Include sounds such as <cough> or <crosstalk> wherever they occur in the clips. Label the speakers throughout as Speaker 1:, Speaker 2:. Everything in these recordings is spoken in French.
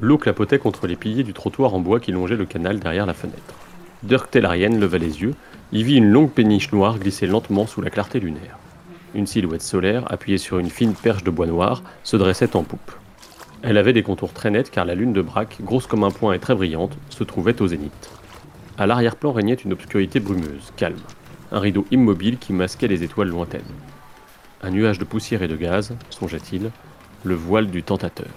Speaker 1: L'eau clapotait contre les piliers du trottoir en bois qui longeait le canal derrière la fenêtre. Dirk Tellarienne leva les yeux, y vit une longue péniche noire glisser lentement sous la clarté lunaire. Une silhouette solaire, appuyée sur une fine perche de bois noir, se dressait en poupe. Elle avait des contours très nets car la lune de Braque, grosse comme un poing et très brillante, se trouvait au zénith. À l'arrière-plan régnait une obscurité brumeuse, calme, un rideau immobile qui masquait les étoiles lointaines. Un nuage de poussière et de gaz, songeait-il, le voile du tentateur.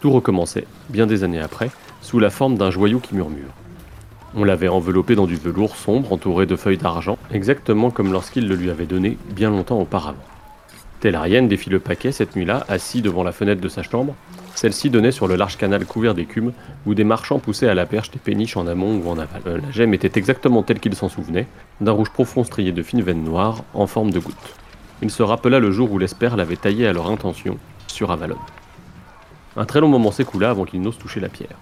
Speaker 1: Tout recommençait, bien des années après, sous la forme d'un joyau qui murmure. On l'avait enveloppé dans du velours sombre entouré de feuilles d'argent, exactement comme lorsqu'il le lui avait donné bien longtemps auparavant. Tellarienne défit le paquet cette nuit-là, assis devant la fenêtre de sa chambre. Celle-ci donnait sur le large canal couvert d'écume, où des marchands poussaient à la perche des péniches en amont ou en aval. Euh, la gemme était exactement telle qu'il s'en souvenait, d'un rouge profond strié de fines veines noires, en forme de gouttes. Il se rappela le jour où l'espère l'avait taillé à leur intention, sur Avalon. Un très long moment s'écoula avant qu'il n'ose toucher la pierre.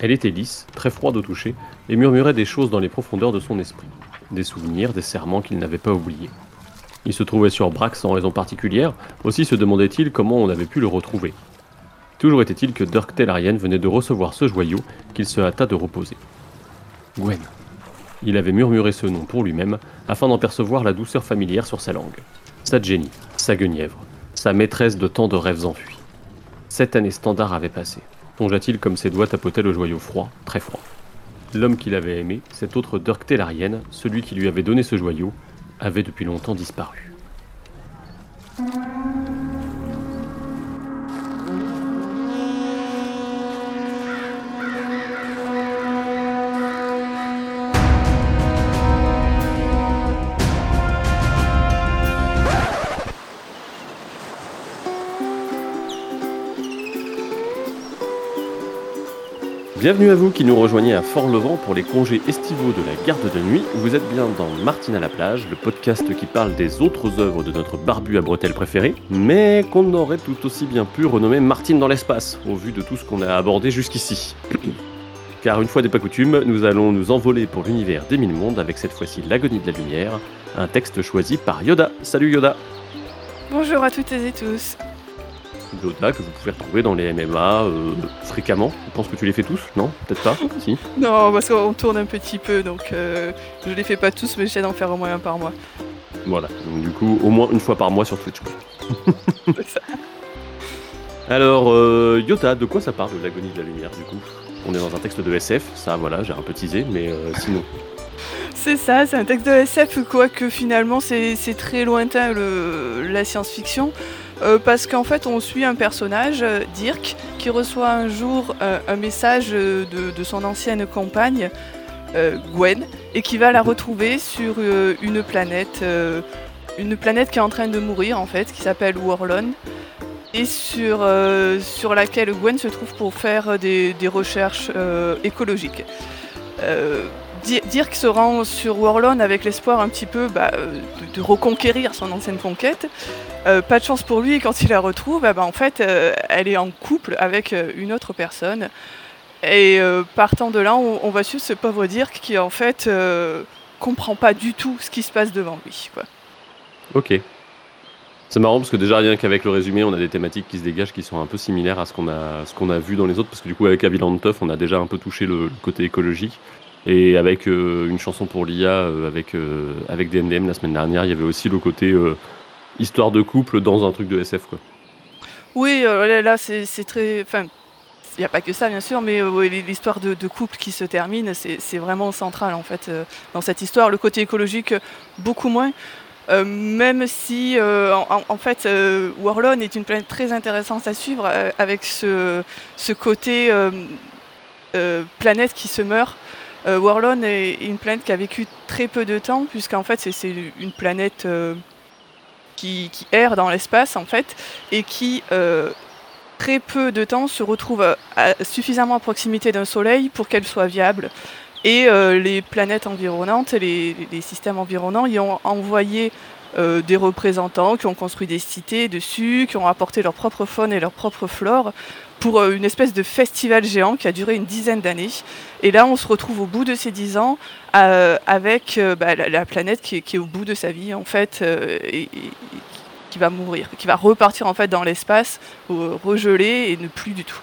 Speaker 1: Elle était lisse, très froide au toucher, et murmurait des choses dans les profondeurs de son esprit, des souvenirs, des serments qu'il n'avait pas oubliés. Il se trouvait sur Brax sans raison particulière, aussi se demandait-il comment on avait pu le retrouver. Toujours était-il que Dirk Tellarian venait de recevoir ce joyau qu'il se hâta de reposer. Gwen. Il avait murmuré ce nom pour lui-même afin d'en percevoir la douceur familière sur sa langue. Sa Jenny, sa Guenièvre, sa maîtresse de tant de rêves enfuis. Sept années standard avaient passé. Songea-t-il comme ses doigts tapotaient le joyau froid, très froid. L'homme qu'il avait aimé, cet autre Dirk Tellarienne, celui qui lui avait donné ce joyau, avait depuis longtemps disparu. Bienvenue à vous qui nous rejoignez à Fort-Levant pour les congés estivaux de la garde de nuit. Vous êtes bien dans Martine à la plage, le podcast qui parle des autres œuvres de notre barbu à bretelles préféré, mais qu'on aurait tout aussi bien pu renommer Martine dans l'espace, au vu de tout ce qu'on a abordé jusqu'ici. <clears throat> Car une fois n'est pas coutume, nous allons nous envoler pour l'univers des mille mondes avec cette fois-ci L'agonie de la lumière, un texte choisi par Yoda. Salut Yoda
Speaker 2: Bonjour à toutes et tous
Speaker 1: Yoda que vous pouvez retrouver dans les MMA euh, fréquemment. Je pense que tu les fais tous, non? Peut-être pas <laughs> Si.
Speaker 2: Non, parce qu'on tourne un petit peu, donc euh, je les fais pas tous, mais j'essaie d'en faire au moins un par mois.
Speaker 1: Voilà, donc du coup, au moins une fois par mois sur Twitch. <laughs> ça. Alors, euh, Yota, de quoi ça parle de l'agonie de la lumière, du coup? On est dans un texte de SF, ça, voilà, j'ai un peu teasé, mais euh, sinon.
Speaker 2: C'est ça, c'est un texte de SF, quoique finalement c'est très lointain le, la science-fiction. Euh, parce qu'en fait on suit un personnage, euh, Dirk, qui reçoit un jour euh, un message de, son ancienne compagne, Gwen, et qui va la retrouver sur une planète, une planète qui est en train de mourir en fait, qui s'appelle Warlon, et sur, sur laquelle Gwen se trouve pour faire des, des recherches écologiques. Dirk se rend sur Warlon avec l'espoir un petit peu bah, de, reconquérir son ancienne conquête. Euh, pas de chance pour lui, quand il la retrouve, bah, en fait, euh, elle est en couple avec euh, une autre personne. Et partant de là, on, va suivre ce pauvre Dirk qui, en fait, comprend pas du tout ce qui se passe devant lui.
Speaker 1: Ok. C'est marrant parce que déjà rien qu'avec le résumé, on a des thématiques qui se dégagent qui sont un peu similaires à ce qu'on a, vu dans les autres. Parce que du coup, avec Aviland Tuff, on a déjà un peu touché le côté écologique. Et avec une chanson pour l'IA, avec, avec DMDM la semaine dernière, il y avait aussi le côté histoire de couple dans un truc de SF, quoi.
Speaker 2: Oui, euh, là, c'est très. Enfin, il n'y a pas que ça, bien sûr, mais euh, l'histoire de, couple qui se termine, c'est vraiment central, en fait, euh, dans cette histoire. Le côté écologique, beaucoup moins. même si, en, fait, Warlon est une planète très intéressante à suivre, avec ce, ce côté planète qui se meurt. Warlon est une planète qui a vécu très peu de temps, puisqu'en fait, c'est une planète qui, erre dans l'espace en fait et qui euh, très peu de temps se retrouve suffisamment à proximité d'un soleil pour qu'elle soit viable. Et euh, les planètes environnantes, les, les, systèmes environnants y ont envoyé des représentants qui ont construit des cités dessus, qui ont apporté leur propre faune et leur propre flore pour une espèce de festival géant qui a duré une dizaine d'années. Et là, on se retrouve au bout de ces dix ans avec bah, la, planète qui est, au bout de sa vie, en fait, et, qui va mourir, qui va repartir en fait dans l'espace, regelé et ne plus du tout,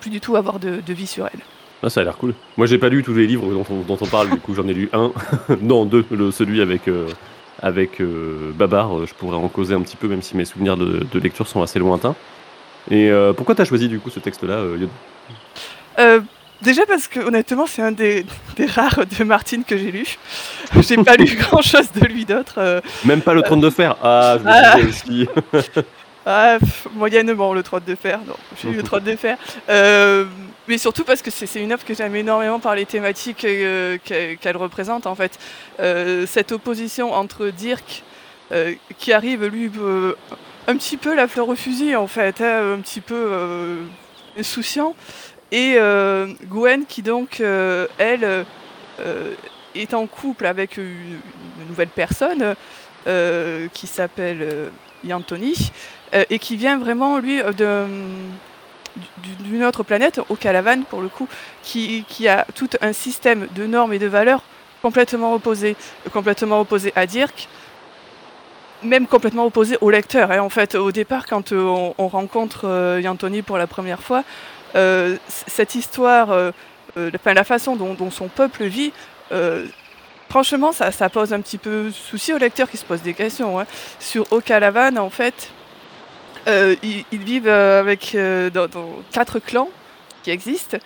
Speaker 2: plus du tout avoir de, vie sur elle.
Speaker 1: Ah, ça a l'air cool. Moi, j'ai pas lu tous les livres dont on, parle, du coup, j'en ai lu un, <laughs> non deux, celui avec euh, avec euh, Babar. Je pourrais en causer un petit peu, même si mes souvenirs de, lecture sont assez lointains. Et euh, pourquoi tu as choisi du coup ce texte-là,
Speaker 2: Yod? Déjà parce que honnêtement c'est un des, rares de Martine que j'ai lu. <laughs> J'ai pas lu grand chose de lui d'autre. Euh.
Speaker 1: Même pas le trône de fer. Ah, je me ah. aussi. <laughs>
Speaker 2: ah, moyennement le trône de fer. Non, j'ai lu le trône de fer. Euh, mais surtout parce que c'est une œuvre que j'aime énormément par les thématiques euh, qu'elle représente en fait. cette opposition entre Dirk qui arrive lui un petit peu la fleur au fusil en fait, hein, un petit peu insouciant et euh, Gwen qui donc, euh, elle, euh, est en couple avec une, nouvelle personne qui s'appelle Yantoni et qui vient vraiment, lui, d'une autre planète, au pour le coup, qui, a tout un système de normes et de valeurs complètement opposé, complètement opposé à Dirk, même complètement opposé au lecteur. Et en fait, au départ, quand on, rencontre Yantoni pour la première fois, euh, cette histoire, euh, euh, la façon dont, son peuple vit, franchement, ça, pose un petit peu souci aux lecteurs qui se posent des questions. Hein. Sur Okalavan, en fait, ils, vivent avec dans, quatre clans qui existent,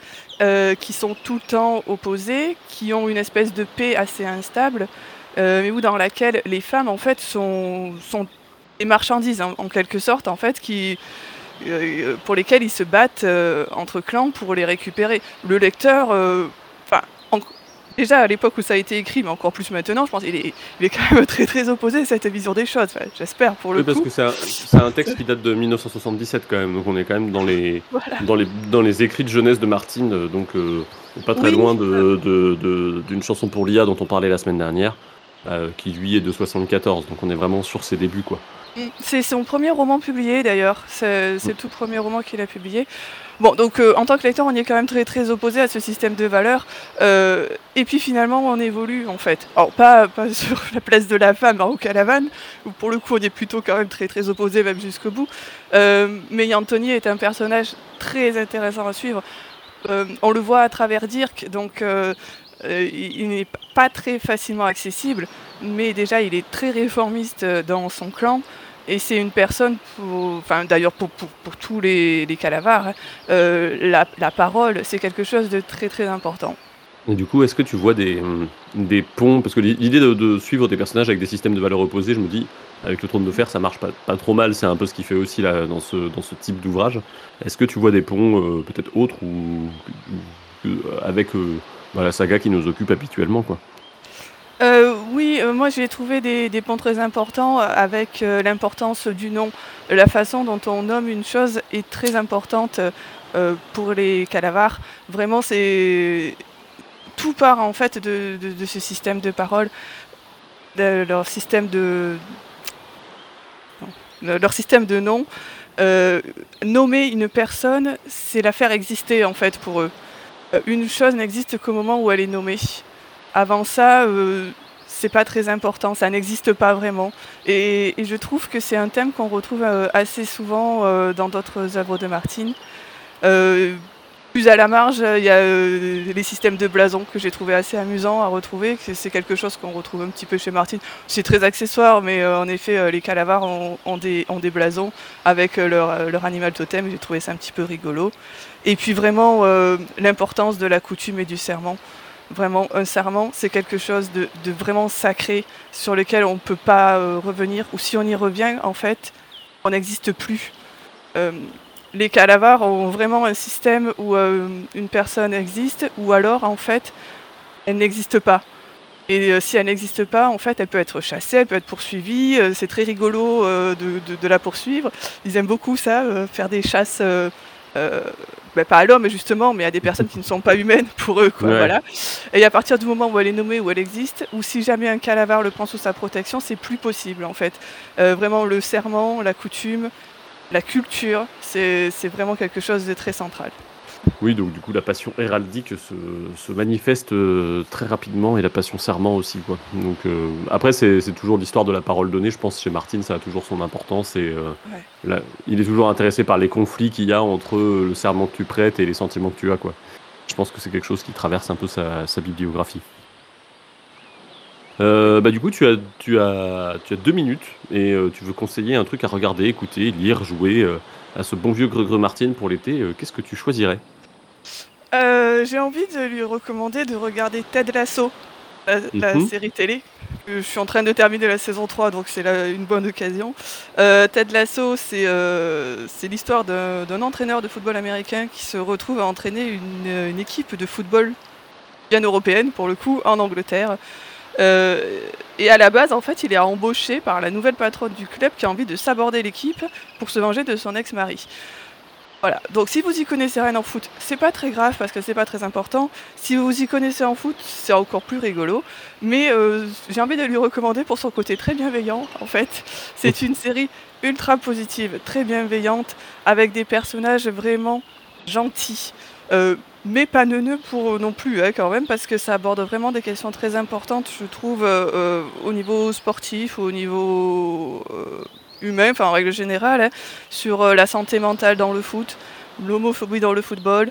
Speaker 2: qui sont tout le temps opposés, qui ont une espèce de paix assez instable, mais où dans laquelle les femmes en fait sont, des marchandises en quelque sorte en fait qui euh, pour lesquels ils se battent euh, entre clans pour les récupérer. Le lecteur, euh, déjà à l'époque où ça a été écrit, mais encore plus maintenant, je pense qu'il est, il est quand même très très opposé à cette vision des choses. J'espère pour le
Speaker 1: oui, parce que c'est un, texte qui date de 1977 quand même, donc on est quand même dans les, <laughs> dans les, dans les écrits de jeunesse de Martine, donc pas très loin d'une de, de, chanson pour l'IA dont on parlait la semaine dernière, qui lui est de 74, donc on est vraiment sur ses débuts quoi.
Speaker 2: C'est son premier roman publié d'ailleurs, c'est le tout premier roman qu'il a publié. Bon, donc euh, en tant que lecteur, on est quand même très très opposé à ce système de valeurs. Euh, et puis finalement, on évolue en fait. Alors pas, pas <laughs> sur la place de la femme au Calavane, où pour le coup, on est plutôt quand même très très opposé même jusqu'au bout. Euh, mais Anthony est un personnage très intéressant à suivre. on le voit à travers Dirk, donc il n'est pas très facilement accessible, mais déjà il est très réformiste dans son clan. Et c'est une personne, enfin d'ailleurs pour, tous les, les calavars, hein, euh, la, parole, c'est quelque chose de très très important.
Speaker 1: Et du coup, est-ce que tu vois des, des ponts? Parce que l'idée de, suivre des personnages avec des systèmes de valeurs opposées, je me dis, avec le trône de fer, ça marche pas, trop mal. C'est un peu ce qui fait aussi là, dans, ce, type d'ouvrage. Est-ce que tu vois des ponts euh, peut-être autres ou, avec euh, bah, la saga qui nous occupe habituellement quoi
Speaker 2: euh, oui, euh, moi j'ai trouvé des, ponts très importants euh, avec l'importance du nom. La façon dont on nomme une chose est très importante pour les calavars. Vraiment, c'est tout part en fait de, ce système de parole, de leur système de leur système de nom. nommer une personne, c'est la faire exister en fait pour eux. Une chose n'existe qu'au moment où elle est nommée. Avant ça, euh, c'est pas très important, ça n'existe pas vraiment. Et, je trouve que c'est un thème qu'on retrouve euh, assez souvent euh, dans d'autres œuvres de Martine. Plus à la marge, il y a les systèmes de blasons que j'ai trouvé assez amusants à retrouver. C'est quelque chose qu'on retrouve un petit peu chez Martine. C'est très accessoire, mais en effet, les calavars ont, des, blasons avec leur, animal totem. J'ai trouvé ça un petit peu rigolo. Et puis vraiment l'importance de la coutume et du serment. Vraiment, un serment, c'est quelque chose de, vraiment sacré sur lequel on ne peut pas euh, revenir. Ou si on y revient, en fait, on n'existe plus. Euh, les calavars ont vraiment un système où euh, une personne existe, ou alors, en fait, elle n'existe pas. Et si elle n'existe pas, en fait, elle peut être chassée, elle peut être poursuivie. c'est très rigolo de, la poursuivre. Ils aiment beaucoup ça, faire des chasses bah, pas à l'homme justement, mais à des personnes qui ne sont pas humaines <laughs> pour eux. Quoi, voilà. Et à partir du moment où elle est nommée, où elle existe, ou si jamais un calavar le prend sous sa protection, c'est plus possible en fait. Euh, vraiment le serment, la coutume, la culture, c'est vraiment quelque chose de très central.
Speaker 1: Oui, donc du coup, la passion héraldique se, manifeste euh, très rapidement et la passion serment aussi. Quoi. Donc, euh, après, c'est toujours l'histoire de la parole donnée. Je pense que chez Martine, ça a toujours son importance. Et, euh, il est toujours intéressé par les conflits qu'il y a entre le serment que tu prêtes et les sentiments que tu as. Quoi. Je pense que c'est quelque chose qui traverse un peu sa, bibliographie. Bah, du coup, tu as, tu, as, tu as deux minutes et tu veux conseiller un truc à regarder, écouter, lire, jouer à ce bon vieux Greg Martin pour l'été. Qu'est-ce que tu choisirais?
Speaker 2: Euh, j'ai envie de lui recommander de regarder Ted Lasso, la, mhm. série télé. Je suis en train de terminer la saison 3, donc c'est une bonne occasion. Euh, Ted Lasso, euh, c'est l'histoire d'un entraîneur de football américain qui se retrouve à entraîner une, équipe de football bien européenne, pour le coup, en Angleterre. Et à la base, en fait, il est embauché par la nouvelle patronne du club qui a envie de s'aborder l'équipe pour se venger de son ex-mari. Voilà, donc si vous y connaissez rien en foot, c'est pas très grave parce que c'est pas très important. Si vous y connaissez en foot, c'est encore plus rigolo. Mais euh, j'ai envie de lui recommander pour son côté très bienveillant, en fait. C'est une série ultra positive, très bienveillante, avec des personnages vraiment gentils. Euh, mais pas neuneux pour non plus, hein, quand même, parce que ça aborde vraiment des questions très importantes, je trouve, euh, au niveau sportif, au niveau humain, enfin en règle générale, hein, sur euh, la santé mentale dans le foot, l'homophobie dans le football,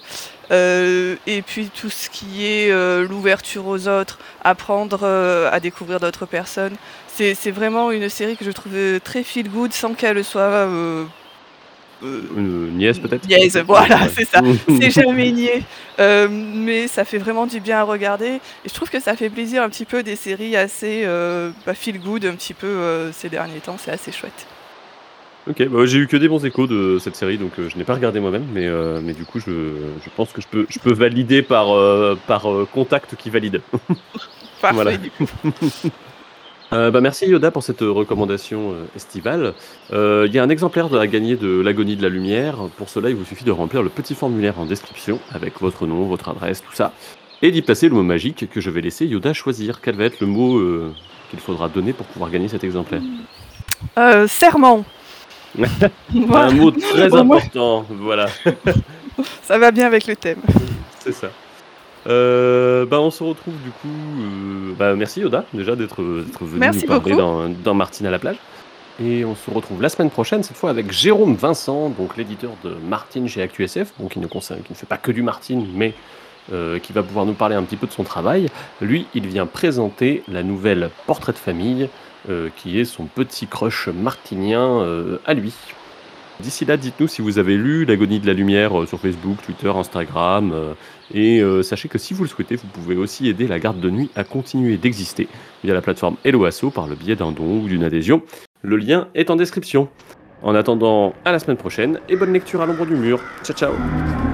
Speaker 2: euh, et puis tout ce qui est euh, l'ouverture aux autres, apprendre à découvrir d'autres personnes. C'est vraiment une série que je trouve très feel good sans qu'elle soit
Speaker 1: une nièce peut-être
Speaker 2: Nièce, voilà, c'est ça. <laughs> c'est jamais niais. mais ça fait vraiment du bien à regarder. Et je trouve que ça fait plaisir un petit peu des séries assez bah, feel good un petit peu ces derniers temps. C'est assez chouette.
Speaker 1: Ok, bah, j'ai eu que des bons échos de cette série, donc euh, je n'ai pas regardé moi-même, mais, euh, mais du coup, je, je pense que je peux, je peux valider par, euh, par contact qui valide. <laughs>
Speaker 2: voilà. <laughs>
Speaker 1: bah, merci Yoda pour cette recommandation estivale. Il y a un exemplaire à gagner de l'agonie de la lumière. Pour cela, il vous suffit de remplir le petit formulaire en description avec votre nom, votre adresse, tout ça, et d'y placer le mot magique que je vais laisser Yoda choisir. Quel va être le mot qu'il faudra donner pour pouvoir gagner cet exemplaire
Speaker 2: Serment. <laughs>
Speaker 1: un mot très important, voilà.
Speaker 2: ça va bien avec le thème.
Speaker 1: C'est ça. Euh, bah, on se retrouve du coup. Euh, bah, merci Yoda déjà d'être venu nous parler dans, dans, Martine à la plage. Et on se retrouve la semaine prochaine, cette fois avec Jérôme Vincent, donc l'éditeur de Martine chez ActuSF, donc qui ne, qui ne fait pas que du Martine, mais euh, qui va pouvoir nous parler un petit peu de son travail. Lui, il vient présenter la nouvelle Portrait de famille euh, qui est son petit crush martinien euh, à lui. D'ici là, dites-nous si vous avez lu L'agonie de la lumière euh, sur Facebook, Twitter, Instagram. et sachez que si vous le souhaitez, vous pouvez aussi aider la garde de nuit à continuer d'exister via la plateforme Helloasso par le biais d'un don ou d'une adhésion. Le lien est en description. En attendant, à la semaine prochaine et bonne lecture à l'ombre du mur. Ciao ciao